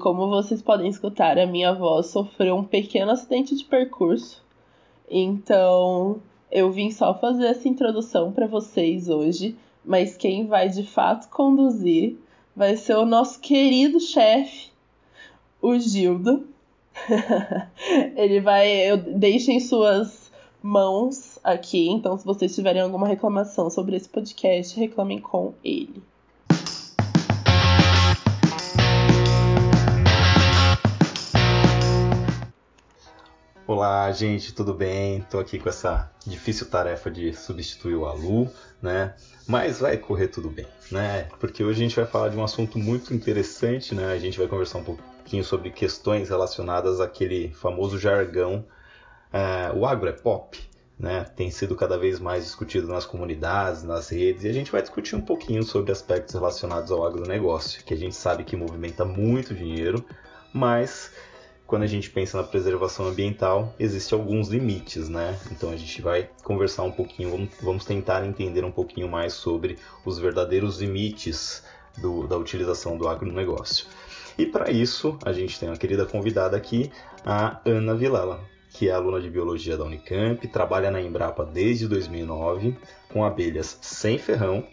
Como vocês podem escutar, a minha voz sofreu um pequeno acidente de percurso. Então, eu vim só fazer essa introdução para vocês hoje, mas quem vai de fato conduzir vai ser o nosso querido chefe, o Gildo. Ele vai. Eu deixo em suas mãos aqui, então se vocês tiverem alguma reclamação sobre esse podcast, reclamem com ele. Olá, gente, tudo bem? Tô aqui com essa difícil tarefa de substituir o Alu, né? Mas vai correr tudo bem, né? Porque hoje a gente vai falar de um assunto muito interessante, né? A gente vai conversar um pouquinho sobre questões relacionadas àquele famoso jargão, uh, o agro é pop, né? Tem sido cada vez mais discutido nas comunidades, nas redes, e a gente vai discutir um pouquinho sobre aspectos relacionados ao agronegócio, que a gente sabe que movimenta muito dinheiro, mas quando a gente pensa na preservação ambiental, existem alguns limites, né? Então a gente vai conversar um pouquinho, vamos tentar entender um pouquinho mais sobre os verdadeiros limites do, da utilização do agronegócio. E para isso, a gente tem uma querida convidada aqui, a Ana Vilela, que é aluna de biologia da Unicamp, trabalha na Embrapa desde 2009 com abelhas sem ferrão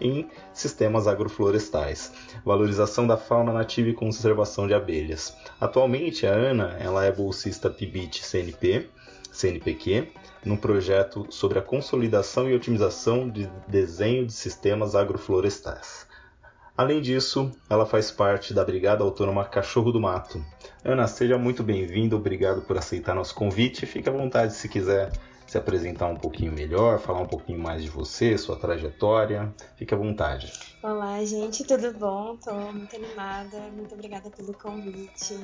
em sistemas agroflorestais, valorização da fauna nativa e conservação de abelhas. Atualmente, a Ana ela é bolsista PIBIT CNP, CNPq, num projeto sobre a consolidação e otimização de desenho de sistemas agroflorestais. Além disso, ela faz parte da Brigada Autônoma Cachorro do Mato. Ana, seja muito bem-vinda, obrigado por aceitar nosso convite. Fique à vontade se quiser se apresentar um pouquinho melhor, falar um pouquinho mais de você, sua trajetória. Fique à vontade. Olá, gente, tudo bom? Estou muito animada, muito obrigada pelo convite.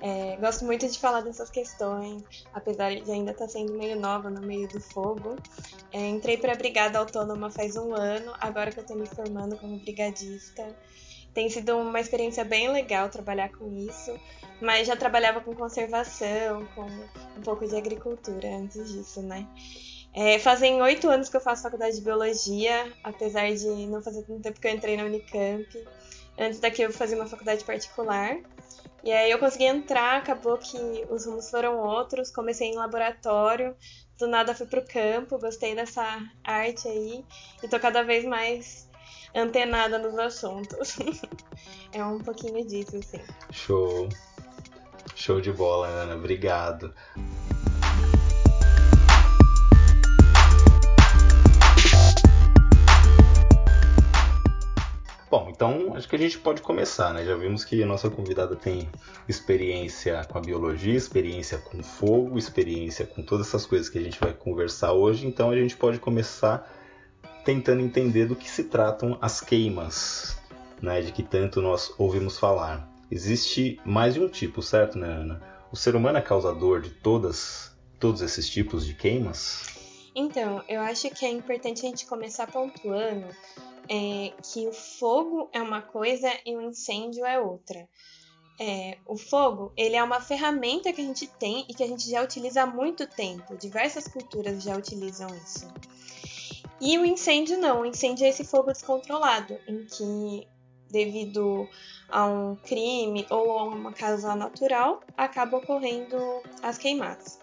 É, gosto muito de falar dessas questões, apesar de ainda estar tá sendo meio nova no meio do fogo. É, entrei para a Brigada Autônoma faz um ano, agora que eu estou me formando como brigadista. Tem sido uma experiência bem legal trabalhar com isso, mas já trabalhava com conservação, com um pouco de agricultura antes disso, né? É, fazem oito anos que eu faço faculdade de biologia, apesar de não fazer tanto tempo que eu entrei na Unicamp. Antes daqui eu fazia uma faculdade particular. E aí eu consegui entrar, acabou que os rumos foram outros, comecei em laboratório, do nada fui pro campo, gostei dessa arte aí e tô cada vez mais antenada nos assuntos. é um pouquinho disso, sim. Show. Show de bola, Ana. Obrigado. Bom, então acho que a gente pode começar, né? Já vimos que a nossa convidada tem experiência com a biologia, experiência com fogo, experiência com todas essas coisas que a gente vai conversar hoje, então a gente pode começar tentando entender do que se tratam as queimas, né, de que tanto nós ouvimos falar. Existe mais de um tipo, certo, né, Ana? O ser humano é causador de todas, todos esses tipos de queimas? Então, eu acho que é importante a gente começar pontuando é, que o fogo é uma coisa e o incêndio é outra. É, o fogo ele é uma ferramenta que a gente tem e que a gente já utiliza há muito tempo. Diversas culturas já utilizam isso. E o incêndio não, o incêndio é esse fogo descontrolado, em que, devido a um crime ou a uma causa natural, acaba ocorrendo as queimadas.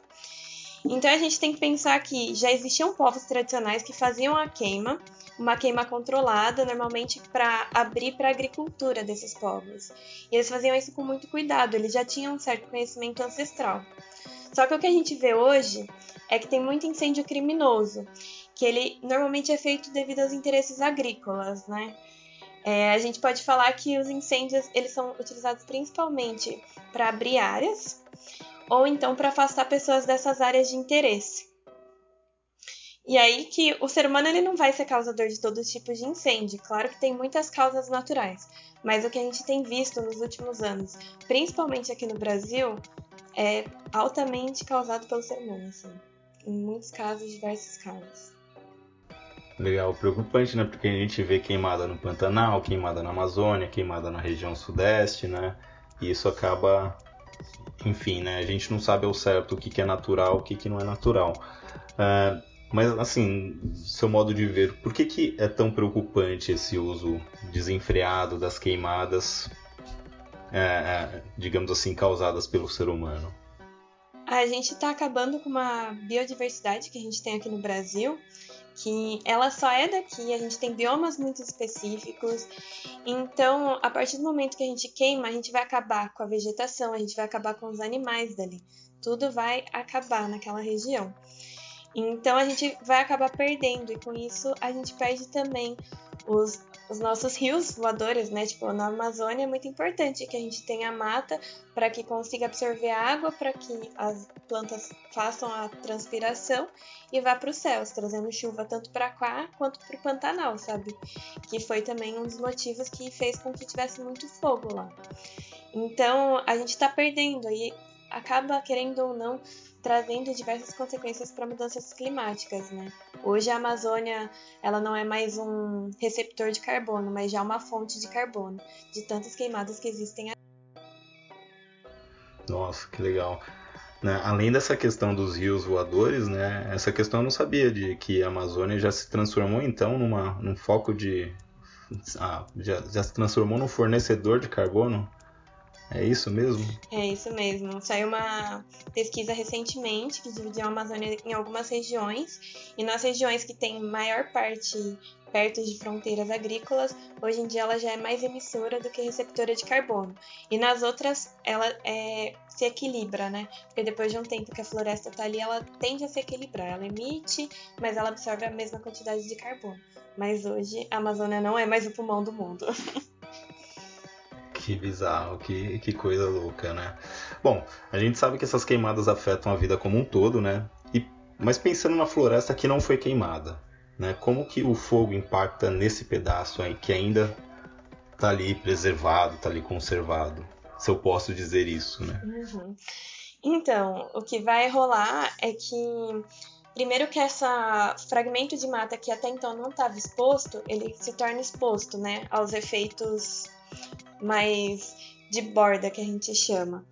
Então a gente tem que pensar que já existiam povos tradicionais que faziam a queima, uma queima controlada, normalmente para abrir para a agricultura desses povos. E eles faziam isso com muito cuidado, eles já tinham um certo conhecimento ancestral. Só que o que a gente vê hoje é que tem muito incêndio criminoso que ele normalmente é feito devido aos interesses agrícolas, né? É, a gente pode falar que os incêndios eles são utilizados principalmente para abrir áreas ou então para afastar pessoas dessas áreas de interesse. E aí que o ser humano ele não vai ser causador de todos os tipos de incêndio. Claro que tem muitas causas naturais, mas o que a gente tem visto nos últimos anos, principalmente aqui no Brasil, é altamente causado pelo ser humano, assim. Em muitos casos, diversos casos. Legal, preocupante, né? Porque a gente vê queimada no Pantanal, queimada na Amazônia, queimada na região sudeste, né? E isso acaba, enfim, né? A gente não sabe ao certo o que, que é natural, o que, que não é natural. Uh, mas, assim, seu modo de ver, por que, que é tão preocupante esse uso desenfreado das queimadas é, é, digamos assim, causadas pelo ser humano? A gente está acabando com uma biodiversidade que a gente tem aqui no Brasil, que ela só é daqui, a gente tem biomas muito específicos. Então, a partir do momento que a gente queima, a gente vai acabar com a vegetação, a gente vai acabar com os animais dali. Tudo vai acabar naquela região. Então a gente vai acabar perdendo, e com isso a gente perde também os, os nossos rios voadores, né? Tipo, na Amazônia é muito importante que a gente tenha mata para que consiga absorver água, para que as plantas façam a transpiração e vá para os céus, trazendo chuva tanto para cá quanto para o Pantanal, sabe? Que foi também um dos motivos que fez com que tivesse muito fogo lá. Então a gente está perdendo e acaba querendo ou não trazendo diversas consequências para mudanças climáticas, né? Hoje a Amazônia, ela não é mais um receptor de carbono, mas já uma fonte de carbono, de tantas queimadas que existem. Nossa, que legal. Né? Além dessa questão dos rios voadores, né? Essa questão eu não sabia de que a Amazônia já se transformou então numa, num foco de ah, já, já se transformou num fornecedor de carbono é isso mesmo? É isso mesmo. Saiu uma pesquisa recentemente que dividiu a Amazônia em algumas regiões, e nas regiões que tem maior parte perto de fronteiras agrícolas, hoje em dia ela já é mais emissora do que receptora de carbono. E nas outras ela é, se equilibra, né? Porque depois de um tempo que a floresta está ali, ela tende a se equilibrar. Ela emite, mas ela absorve a mesma quantidade de carbono. Mas hoje a Amazônia não é mais o pulmão do mundo. Que bizarro, que, que coisa louca, né? Bom, a gente sabe que essas queimadas afetam a vida como um todo, né? E, mas pensando na floresta que não foi queimada, né? Como que o fogo impacta nesse pedaço aí que ainda tá ali preservado, tá ali conservado? Se eu posso dizer isso, né? Uhum. Então, o que vai rolar é que primeiro que esse fragmento de mata que até então não estava exposto, ele se torna exposto, né, aos efeitos mais de borda que a gente chama.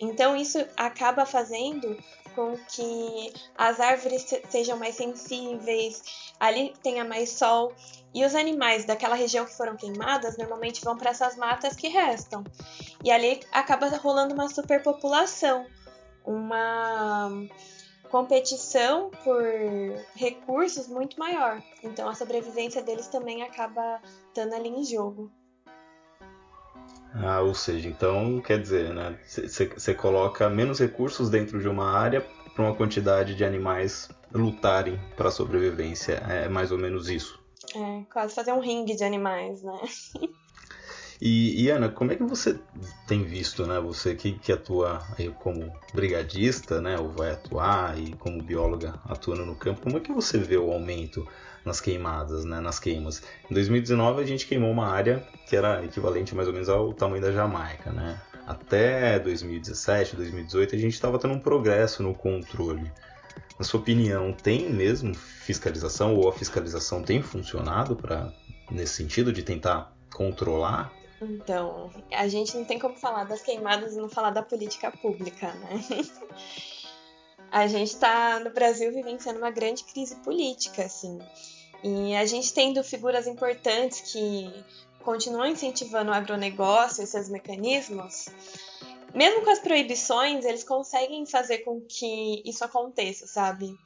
Então isso acaba fazendo com que as árvores sejam mais sensíveis, ali tenha mais sol e os animais daquela região que foram queimadas normalmente vão para essas matas que restam. E ali acaba rolando uma superpopulação, uma competição por recursos muito maior. Então a sobrevivência deles também acaba estando ali em jogo. Ah, ou seja, então quer dizer, né? Você coloca menos recursos dentro de uma área para uma quantidade de animais lutarem para a sobrevivência. É mais ou menos isso. É, quase fazer um ringue de animais, né? E, e, Ana, como é que você tem visto, né? Você que, que atua como brigadista, né? Ou vai atuar e como bióloga atuando no campo, como é que você vê o aumento nas queimadas, né, nas queimas. Em 2019 a gente queimou uma área que era equivalente mais ou menos ao tamanho da Jamaica, né? Até 2017, 2018 a gente estava tendo um progresso no controle. Na sua opinião, tem mesmo fiscalização ou a fiscalização tem funcionado para nesse sentido de tentar controlar? Então, a gente não tem como falar das queimadas e não falar da política pública, né? a gente está no Brasil vivenciando uma grande crise política, assim. E a gente tendo figuras importantes que continuam incentivando o agronegócio e seus mecanismos, mesmo com as proibições, eles conseguem fazer com que isso aconteça, sabe?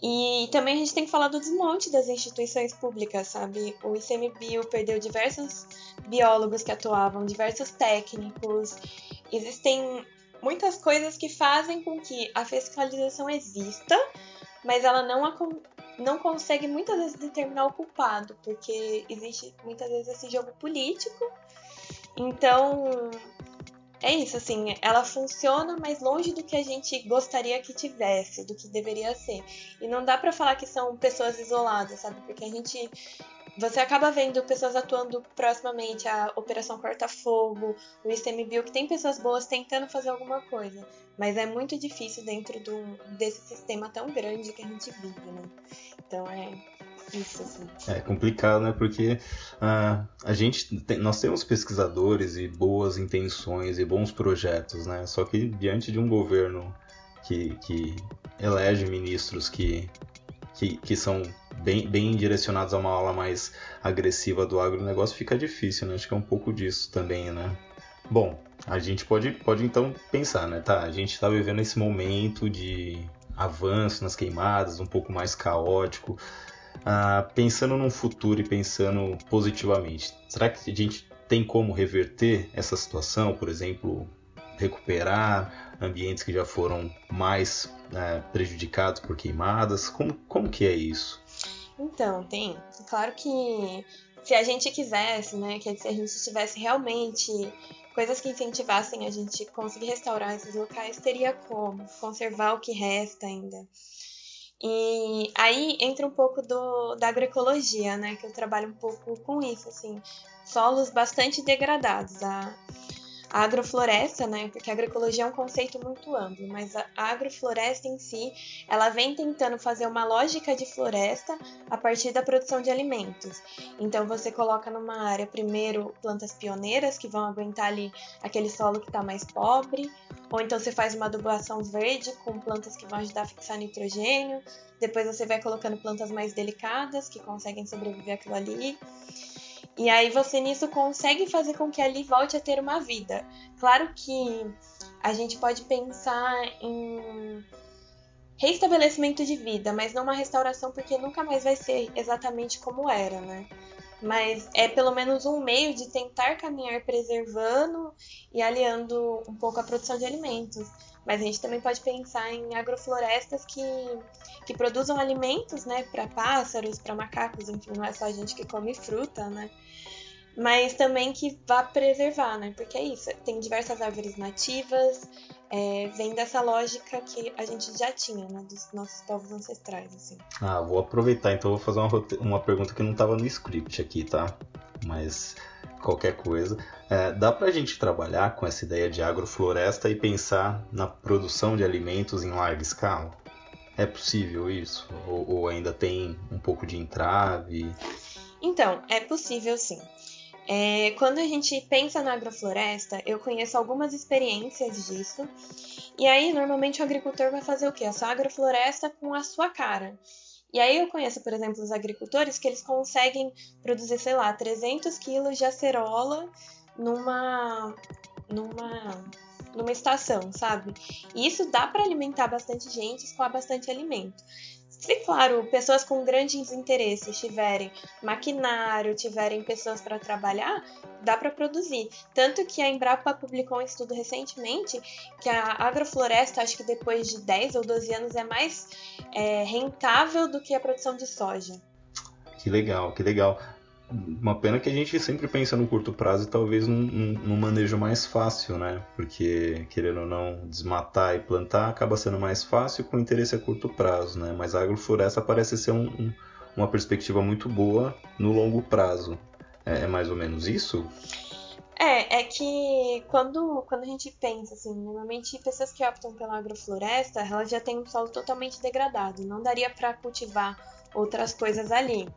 E também a gente tem que falar do desmonte das instituições públicas, sabe? O ICMBio perdeu diversos biólogos que atuavam, diversos técnicos. Existem muitas coisas que fazem com que a fiscalização exista, mas ela não, não consegue muitas vezes determinar o culpado, porque existe muitas vezes esse jogo político. Então, é isso, assim, ela funciona mais longe do que a gente gostaria que tivesse, do que deveria ser. E não dá para falar que são pessoas isoladas, sabe? Porque a gente você acaba vendo pessoas atuando proximamente à Operação Corta-Fogo, o ICMBio, que tem pessoas boas tentando fazer alguma coisa. Mas é muito difícil dentro do, desse sistema tão grande que a gente vive, né? Então é isso, assim. É complicado, né? Porque uh, a gente tem, nós temos pesquisadores e boas intenções e bons projetos, né? Só que diante de um governo que, que elege ministros que, que, que são bem, bem direcionados a uma aula mais agressiva do agronegócio, fica difícil, né? Acho que é um pouco disso também, né? Bom, a gente pode, pode então pensar, né? Tá, a gente está vivendo esse momento de avanço nas queimadas, um pouco mais caótico. Ah, pensando num futuro e pensando positivamente, será que a gente tem como reverter essa situação? Por exemplo, recuperar ambientes que já foram mais né, prejudicados por queimadas? Como, como que é isso? Então, tem. Claro que se a gente quisesse, né, que se a gente tivesse realmente coisas que incentivassem a gente conseguir restaurar esses locais, teria como conservar o que resta ainda. E aí entra um pouco do, da agroecologia, né, que eu trabalho um pouco com isso, assim, solos bastante degradados. A, a agrofloresta, né? Porque a agroecologia é um conceito muito amplo, mas a agrofloresta em si, ela vem tentando fazer uma lógica de floresta a partir da produção de alimentos. Então você coloca numa área primeiro plantas pioneiras que vão aguentar ali aquele solo que está mais pobre, ou então você faz uma adubação verde com plantas que vão ajudar a fixar nitrogênio. Depois você vai colocando plantas mais delicadas que conseguem sobreviver aquilo ali. E aí você nisso consegue fazer com que ali volte a ter uma vida. Claro que a gente pode pensar em reestabelecimento de vida, mas não uma restauração porque nunca mais vai ser exatamente como era, né? Mas é pelo menos um meio de tentar caminhar preservando e aliando um pouco a produção de alimentos. Mas a gente também pode pensar em agroflorestas que, que produzam alimentos, né, para pássaros, para macacos, enfim, não é só a gente que come fruta, né? Mas também que vá preservar, né? Porque é isso, tem diversas árvores nativas, é, vem dessa lógica que a gente já tinha, né, dos nossos povos ancestrais, assim. Ah, vou aproveitar, então vou fazer uma, uma pergunta que não estava no script aqui, tá? Mas qualquer coisa. É, dá para a gente trabalhar com essa ideia de agrofloresta e pensar na produção de alimentos em larga escala? É possível isso? Ou, ou ainda tem um pouco de entrave? Então, é possível sim. É, quando a gente pensa na agrofloresta, eu conheço algumas experiências disso. E aí, normalmente, o agricultor vai fazer o quê? A sua agrofloresta com a sua cara. E aí eu conheço, por exemplo, os agricultores que eles conseguem produzir, sei lá, 300 quilos de acerola numa, numa, numa estação, sabe? E isso dá para alimentar bastante gente, escoar bastante alimento. Se, claro, pessoas com grandes interesses tiverem maquinário, tiverem pessoas para trabalhar, dá para produzir. Tanto que a Embrapa publicou um estudo recentemente que a agrofloresta, acho que depois de 10 ou 12 anos, é mais é, rentável do que a produção de soja. Que legal, que legal. Uma pena que a gente sempre pensa no curto prazo e talvez num, num, manejo mais fácil, né? Porque, querendo ou não, desmatar e plantar acaba sendo mais fácil com interesse a curto prazo, né? Mas a agrofloresta parece ser um, um, uma perspectiva muito boa no longo prazo. É, é, mais ou menos isso? É, é que quando, quando a gente pensa, assim, normalmente pessoas que optam pela agrofloresta, elas já têm um solo totalmente degradado, não daria para cultivar outras coisas ali.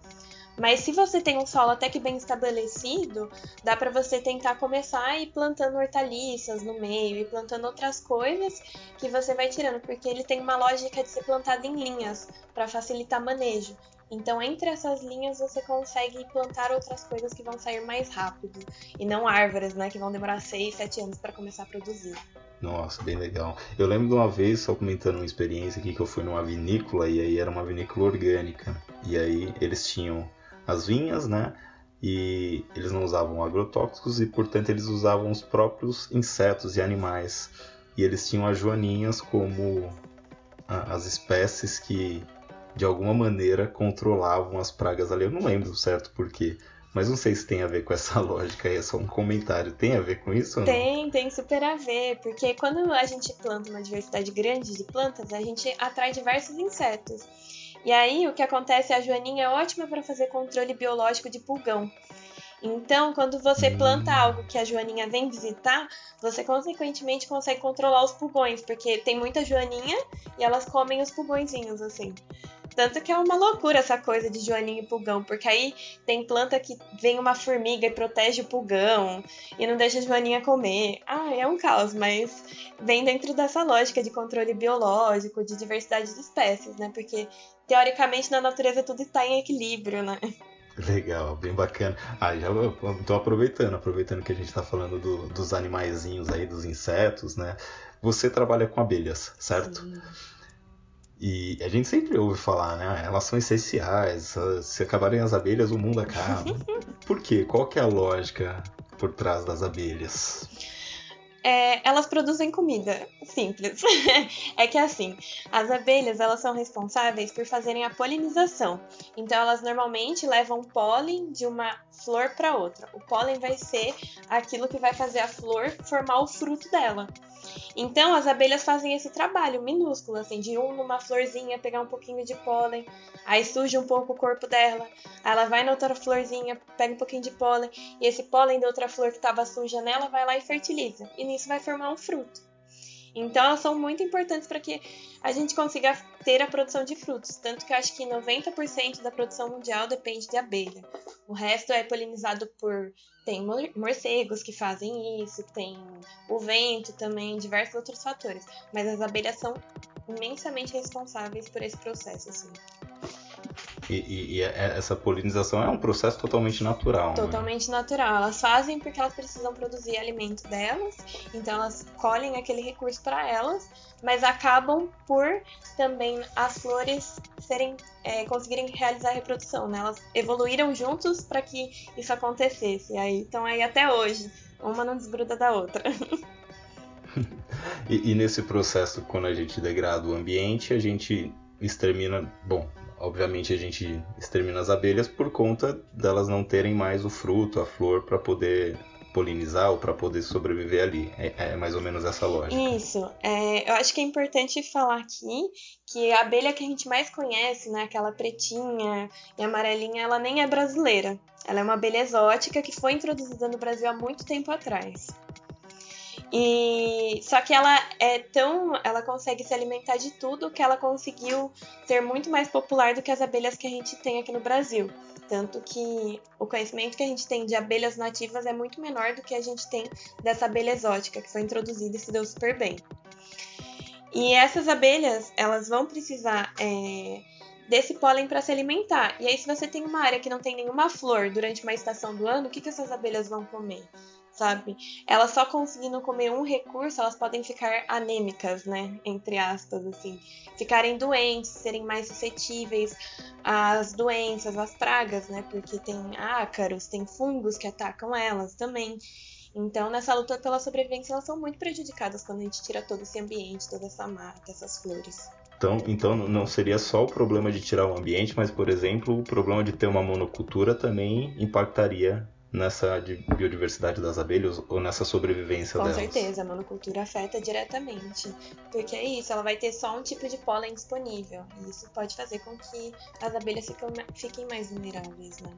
Mas se você tem um solo até que bem estabelecido, dá para você tentar começar a ir plantando hortaliças no meio e plantando outras coisas que você vai tirando, porque ele tem uma lógica de ser plantado em linhas para facilitar manejo. Então, entre essas linhas, você consegue plantar outras coisas que vão sair mais rápido. E não árvores, né? Que vão demorar 6, 7 anos para começar a produzir. Nossa, bem legal. Eu lembro de uma vez, só comentando uma experiência aqui, que eu fui numa vinícola, e aí era uma vinícola orgânica. E aí eles tinham as vinhas, né? E eles não usavam agrotóxicos e, portanto, eles usavam os próprios insetos e animais. E eles tinham as joaninhas como as espécies que, de alguma maneira, controlavam as pragas ali. Eu não lembro certo porquê. Mas não sei se tem a ver com essa lógica aí, é só um comentário. Tem a ver com isso? Tem, tem super a ver. Porque quando a gente planta uma diversidade grande de plantas, a gente atrai diversos insetos. E aí o que acontece é a joaninha é ótima para fazer controle biológico de pulgão. Então, quando você planta hum. algo que a joaninha vem visitar, você consequentemente consegue controlar os pulgões, porque tem muita joaninha e elas comem os pulgõezinhos assim. Tanto que é uma loucura essa coisa de joaninha e pulgão, porque aí tem planta que vem uma formiga e protege o pulgão e não deixa a joaninha comer. Ah, é um caos, mas vem dentro dessa lógica de controle biológico, de diversidade de espécies, né? Porque teoricamente na natureza tudo está em equilíbrio, né? Legal, bem bacana. Ah, já tô aproveitando, aproveitando que a gente está falando do, dos animaizinhos aí, dos insetos, né? Você trabalha com abelhas, certo? Sim. E a gente sempre ouve falar, né? Elas são essenciais, se acabarem as abelhas, o mundo acaba. Por quê? Qual que é a lógica por trás das abelhas? É, elas produzem comida, simples. é que assim, as abelhas elas são responsáveis por fazerem a polinização. Então elas normalmente levam pólen de uma flor para outra. O pólen vai ser aquilo que vai fazer a flor formar o fruto dela. Então as abelhas fazem esse trabalho minúsculo, assim, de um numa florzinha pegar um pouquinho de pólen, aí suja um pouco o corpo dela, aí ela vai na outra florzinha, pega um pouquinho de pólen, e esse pólen da outra flor que estava suja nela vai lá e fertiliza, e nisso vai formar um fruto. Então elas são muito importantes para que a gente consiga ter a produção de frutos. Tanto que eu acho que 90% da produção mundial depende de abelha. O resto é polinizado por. Tem morcegos que fazem isso, tem o vento também, diversos outros fatores. Mas as abelhas são imensamente responsáveis por esse processo. Assim. E, e, e, é, essa polinização é um processo totalmente natural. Né? Totalmente né? natural. Elas fazem porque elas precisam produzir alimento delas, então elas colhem aquele recurso para elas, mas acabam por também as flores serem é, conseguirem realizar a reprodução. Né? Elas evoluíram juntos para que isso acontecesse. Aí estão aí até hoje. Uma não desgruda da outra. e, e nesse processo, quando a gente degrada o ambiente, a gente extermina. Bom, obviamente a gente extermina as abelhas por conta delas não terem mais o fruto, a flor para poder polinizar para poder sobreviver ali. É, é, mais ou menos essa lógica. Isso. É, eu acho que é importante falar aqui que a abelha que a gente mais conhece, né, aquela pretinha e amarelinha, ela nem é brasileira. Ela é uma abelha exótica que foi introduzida no Brasil há muito tempo atrás. E só que ela é tão, ela consegue se alimentar de tudo que ela conseguiu ser muito mais popular do que as abelhas que a gente tem aqui no Brasil. Tanto que o conhecimento que a gente tem de abelhas nativas é muito menor do que a gente tem dessa abelha exótica que foi introduzida e se deu super bem. E essas abelhas, elas vão precisar é, desse pólen para se alimentar. E aí, se você tem uma área que não tem nenhuma flor durante uma estação do ano, o que, que essas abelhas vão comer? Sabe? Elas só conseguindo comer um recurso, elas podem ficar anêmicas, né? Entre aspas, assim. Ficarem doentes, serem mais suscetíveis às doenças, às pragas, né? Porque tem ácaros, tem fungos que atacam elas também. Então, nessa luta pela sobrevivência, elas são muito prejudicadas quando a gente tira todo esse ambiente, toda essa mata, essas flores. Então, então não seria só o problema de tirar o ambiente, mas, por exemplo, o problema de ter uma monocultura também impactaria nessa biodiversidade das abelhas ou nessa sobrevivência Com delas? Com certeza, a monocultura afeta diretamente. Porque é isso, ela vai ter só um tipo de pólen disponível. E isso pode fazer com que as abelhas fiquem mais vulneráveis, né?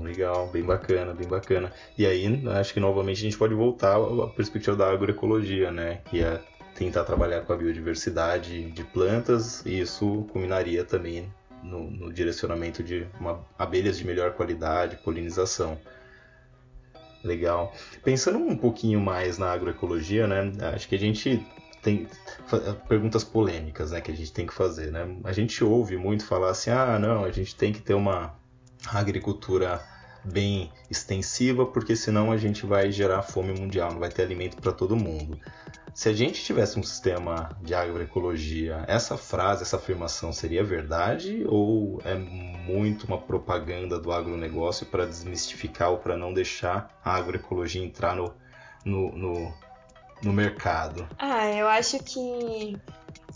Legal, bem bacana, bem bacana. E aí, acho que novamente a gente pode voltar à perspectiva da agroecologia, né? Que é tentar trabalhar com a biodiversidade de plantas e isso culminaria também no, no direcionamento de uma, abelhas de melhor qualidade, polinização. Legal. Pensando um pouquinho mais na agroecologia, né? Acho que a gente tem perguntas polêmicas, né, que a gente tem que fazer, né? A gente ouve muito falar assim: "Ah, não, a gente tem que ter uma agricultura bem extensiva, porque senão a gente vai gerar fome mundial, não vai ter alimento para todo mundo". Se a gente tivesse um sistema de agroecologia, essa frase, essa afirmação seria verdade ou é muito uma propaganda do agronegócio para desmistificar ou para não deixar a agroecologia entrar no, no, no, no mercado? Ah, eu acho que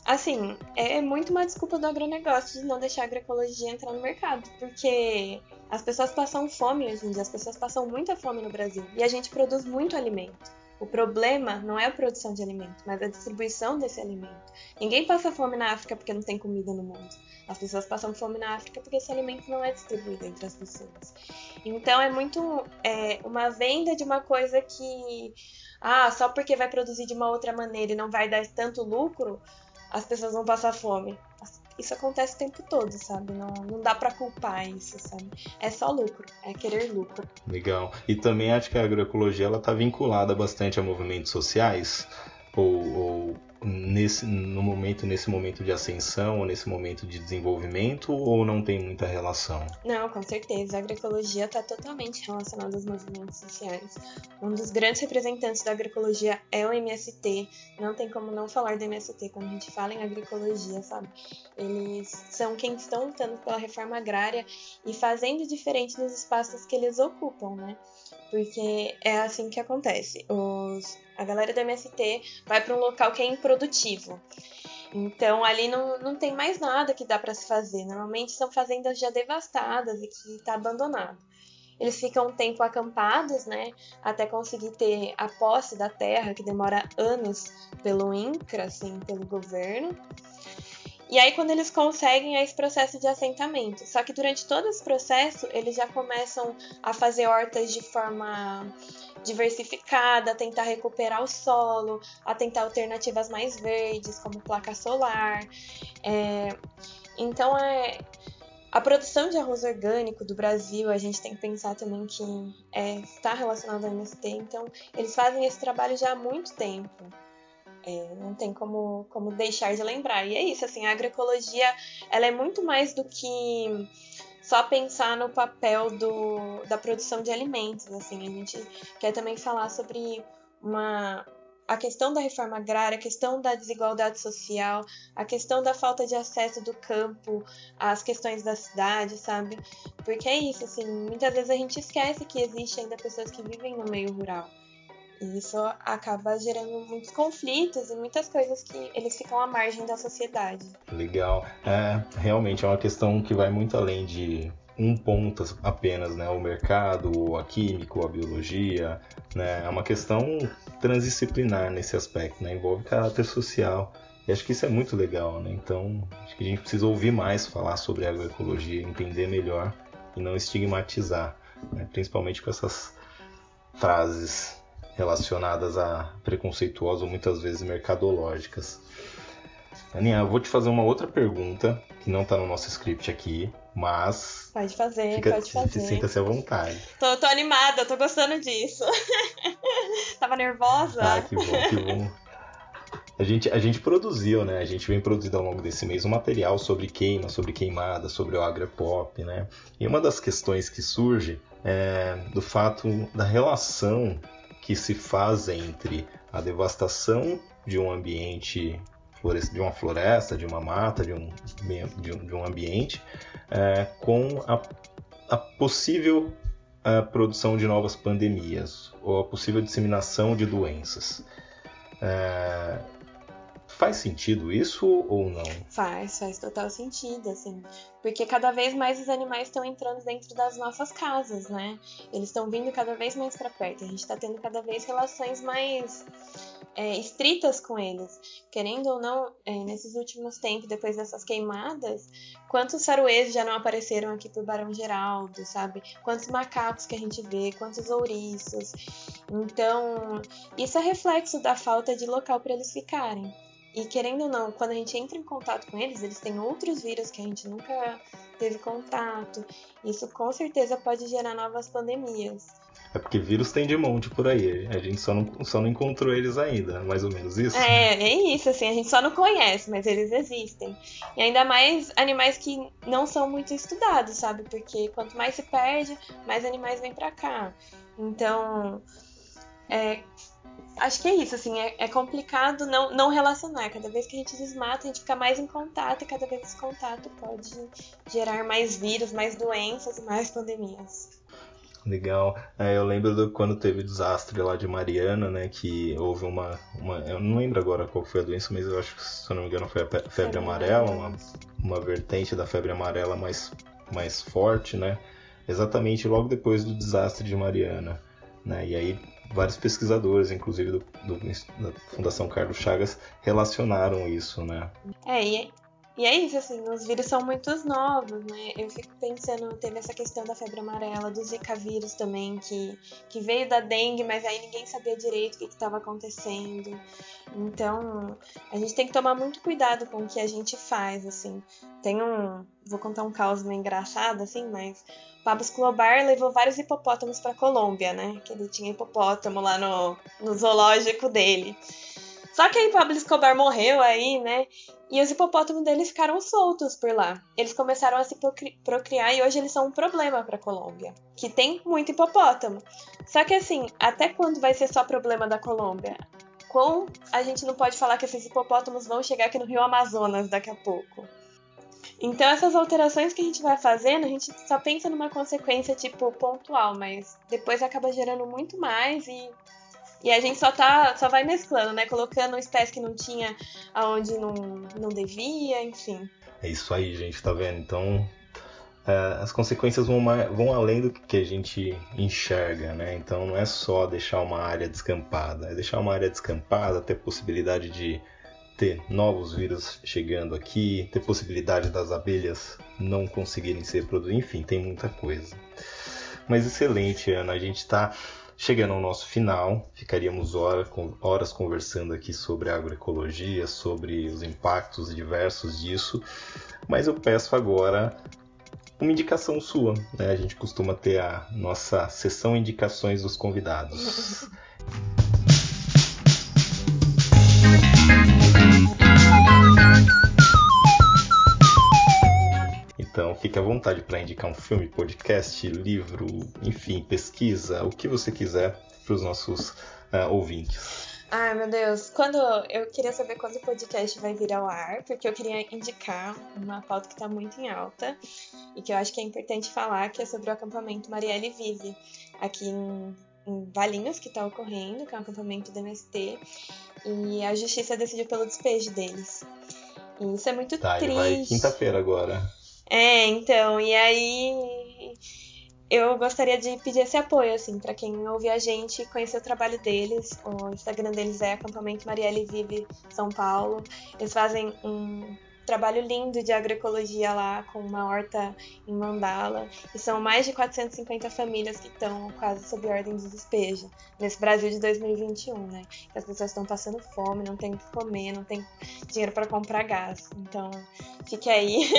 assim, é muito uma desculpa do agronegócio de não deixar a agroecologia entrar no mercado, porque as pessoas passam fome hoje em dia, as pessoas passam muita fome no Brasil e a gente produz muito alimento. O problema não é a produção de alimento, mas a distribuição desse alimento. Ninguém passa fome na África porque não tem comida no mundo. As pessoas passam fome na África porque esse alimento não é distribuído entre as pessoas. Então é muito é, uma venda de uma coisa que, ah, só porque vai produzir de uma outra maneira e não vai dar tanto lucro, as pessoas vão passar fome isso acontece o tempo todo, sabe? Não, não dá para culpar isso, sabe? É só lucro, é querer lucro. Legal. E também acho que a agroecologia ela tá vinculada bastante a movimentos sociais ou, ou nesse no momento nesse momento de ascensão, nesse momento de desenvolvimento ou não tem muita relação? Não, com certeza. A agroecologia está totalmente relacionada aos movimentos sociais. Um dos grandes representantes da agroecologia é o MST. Não tem como não falar do MST quando a gente fala em agroecologia, sabe? Eles são quem estão lutando pela reforma agrária e fazendo diferente nos espaços que eles ocupam, né? Porque é assim que acontece. Os, a galera do MST vai para um local que é improdutivo. Então ali não, não tem mais nada que dá para se fazer. Normalmente são fazendas já devastadas e que está abandonado. Eles ficam um tempo acampados, né, até conseguir ter a posse da terra, que demora anos pelo INCRA, assim, pelo governo. E aí, quando eles conseguem, é esse processo de assentamento. Só que durante todo esse processo, eles já começam a fazer hortas de forma diversificada, a tentar recuperar o solo, a tentar alternativas mais verdes, como placa solar. É... Então, é... a produção de arroz orgânico do Brasil, a gente tem que pensar também que é, está relacionado ao MST. Então, eles fazem esse trabalho já há muito tempo. É, não tem como, como deixar de lembrar. E é isso, assim, a agroecologia ela é muito mais do que só pensar no papel do, da produção de alimentos. Assim, a gente quer também falar sobre uma, a questão da reforma agrária, a questão da desigualdade social, a questão da falta de acesso do campo às questões da cidade, sabe? Porque é isso, assim, muitas vezes a gente esquece que existe ainda pessoas que vivem no meio rural. E isso acaba gerando muitos conflitos e muitas coisas que eles ficam à margem da sociedade. Legal. É, realmente é uma questão que vai muito além de um ponto apenas, né? O mercado, a química, a biologia, né? É uma questão transdisciplinar nesse aspecto, né? Envolve caráter social. E acho que isso é muito legal, né? Então, acho que a gente precisa ouvir mais falar sobre agroecologia, entender melhor e não estigmatizar, né? principalmente com essas frases relacionadas a preconceituosas ou muitas vezes mercadológicas. Aninha, eu vou te fazer uma outra pergunta que não está no nosso script aqui, mas. Pode fazer, fica, pode fazer. Sinta-se à vontade. Tô, tô animada, tô gostando disso. Tava nervosa? Ah, que bom, que bom. A gente, a gente produziu, né? A gente vem produzindo ao longo desse mês um material sobre queima, sobre queimada, sobre o agropop, né? E uma das questões que surge é do fato da relação que se faz entre a devastação de um ambiente, de uma floresta, de uma mata, de um, de um ambiente, é, com a, a possível a produção de novas pandemias ou a possível disseminação de doenças. É, Faz sentido isso ou não? Faz, faz total sentido, assim. Porque cada vez mais os animais estão entrando dentro das nossas casas, né? Eles estão vindo cada vez mais para perto. A gente está tendo cada vez relações mais é, estritas com eles. Querendo ou não, é, nesses últimos tempos, depois dessas queimadas, quantos saruês já não apareceram aqui por Barão Geraldo, sabe? Quantos macacos que a gente vê, quantos ouriços. Então, isso é reflexo da falta de local para eles ficarem. E querendo ou não, quando a gente entra em contato com eles, eles têm outros vírus que a gente nunca teve contato. Isso com certeza pode gerar novas pandemias. É porque vírus tem de monte por aí. A gente só não, só não encontrou eles ainda, mais ou menos isso? É, é isso, assim, a gente só não conhece, mas eles existem. E ainda mais animais que não são muito estudados, sabe? Porque quanto mais se perde, mais animais vêm pra cá. Então, é, acho que é isso, assim, é, é, complicado não, não relacionar. Cada vez que a gente desmata, a gente fica mais em contato, e cada vez esse contato pode gerar mais vírus, mais doenças mais pandemias. Legal. É, eu lembro do, quando teve o desastre lá de Mariana, né? Que houve uma, uma. Eu não lembro agora qual foi a doença, mas eu acho que, se eu não me engano, foi a febre, febre amarela, uma, uma vertente da febre amarela mais, mais forte, né? Exatamente logo depois do desastre de Mariana. Né? E aí vários pesquisadores, inclusive do, do, da Fundação Carlos Chagas, relacionaram isso, né? É, e, e é isso, assim, os vírus são muito novos, né? Eu fico pensando, teve essa questão da febre amarela, do Zika vírus também, que, que veio da dengue, mas aí ninguém sabia direito o que estava acontecendo. Então, a gente tem que tomar muito cuidado com o que a gente faz, assim. Tem um. Vou contar um caos meio engraçado, assim, mas Pablo Escobar levou vários hipopótamos para Colômbia, né? Que ele tinha hipopótamo lá no, no zoológico dele. Só que aí Pablo Escobar morreu aí, né? E os hipopótamos deles ficaram soltos por lá. Eles começaram a se procriar e hoje eles são um problema para a Colômbia, que tem muito hipopótamo. Só que assim, até quando vai ser só problema da Colômbia? Com a gente não pode falar que esses hipopótamos vão chegar aqui no Rio Amazonas daqui a pouco. Então essas alterações que a gente vai fazendo, a gente só pensa numa consequência tipo pontual, mas depois acaba gerando muito mais e e a gente só tá só vai mesclando, né, colocando espécie que não tinha aonde não não devia, enfim. É isso aí, gente, tá vendo? Então, é, as consequências vão, vão além do que a gente enxerga, né? Então não é só deixar uma área descampada, é deixar uma área descampada, ter possibilidade de ter novos vírus chegando aqui, ter possibilidade das abelhas não conseguirem ser produzidas, enfim, tem muita coisa. Mas excelente, Ana, a gente está chegando ao nosso final, ficaríamos horas, conversando aqui sobre agroecologia, sobre os impactos diversos disso, mas eu peço agora uma indicação sua. Né? A gente costuma ter a nossa sessão indicações dos convidados. Então, fique à vontade para indicar um filme, podcast, livro, enfim, pesquisa, o que você quiser para os nossos uh, ouvintes. Ai, meu Deus. Quando eu queria saber quando o podcast vai vir ao ar, porque eu queria indicar uma pauta que está muito em alta e que eu acho que é importante falar, que é sobre o acampamento Marielle Vive, aqui em, em Valinhos, que está ocorrendo, que é um acampamento do MST, e a justiça decidiu pelo despejo deles. E isso é muito tá, triste. Vai quinta-feira agora. É, então, e aí eu gostaria de pedir esse apoio, assim, para quem ouve a gente conhecer o trabalho deles. O Instagram deles é Acampamento Marielle Vive São Paulo. Eles fazem um trabalho lindo de agroecologia lá, com uma horta em Mandala. E são mais de 450 famílias que estão quase sob ordem de despejo, nesse Brasil de 2021, né? Que as pessoas estão passando fome, não tem o que comer, não tem dinheiro para comprar gás. Então, fique aí.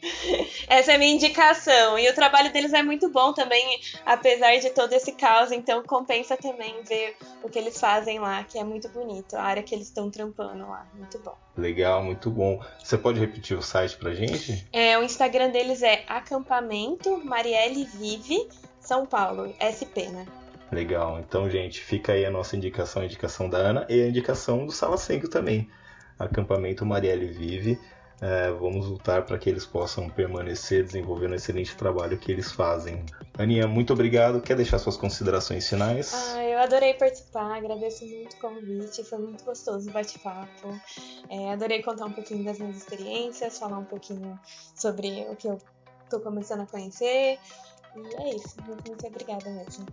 Essa é a minha indicação. E o trabalho deles é muito bom também, apesar de todo esse caos. Então, compensa também ver o que eles fazem lá, que é muito bonito. A área que eles estão trampando lá. Muito bom. Legal, muito bom. Você pode repetir o site pra gente? É, o Instagram deles é acampamento Marielle Vive São Paulo, SP, né? Legal. Então, gente, fica aí a nossa indicação, a indicação da Ana e a indicação do Sala 5 também. Acampamento Marielle Vive é, vamos lutar para que eles possam permanecer desenvolvendo o excelente trabalho que eles fazem. Aninha, muito obrigado. Quer deixar suas considerações finais? Ah, eu adorei participar, agradeço muito o convite, foi muito gostoso o bate-papo. É, adorei contar um pouquinho das minhas experiências, falar um pouquinho sobre o que eu estou começando a conhecer. E é isso, muito, muito obrigada mesmo.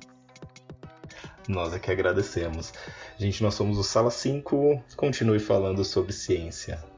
Nós é que agradecemos. Gente, nós somos o Sala 5. Continue falando sobre ciência.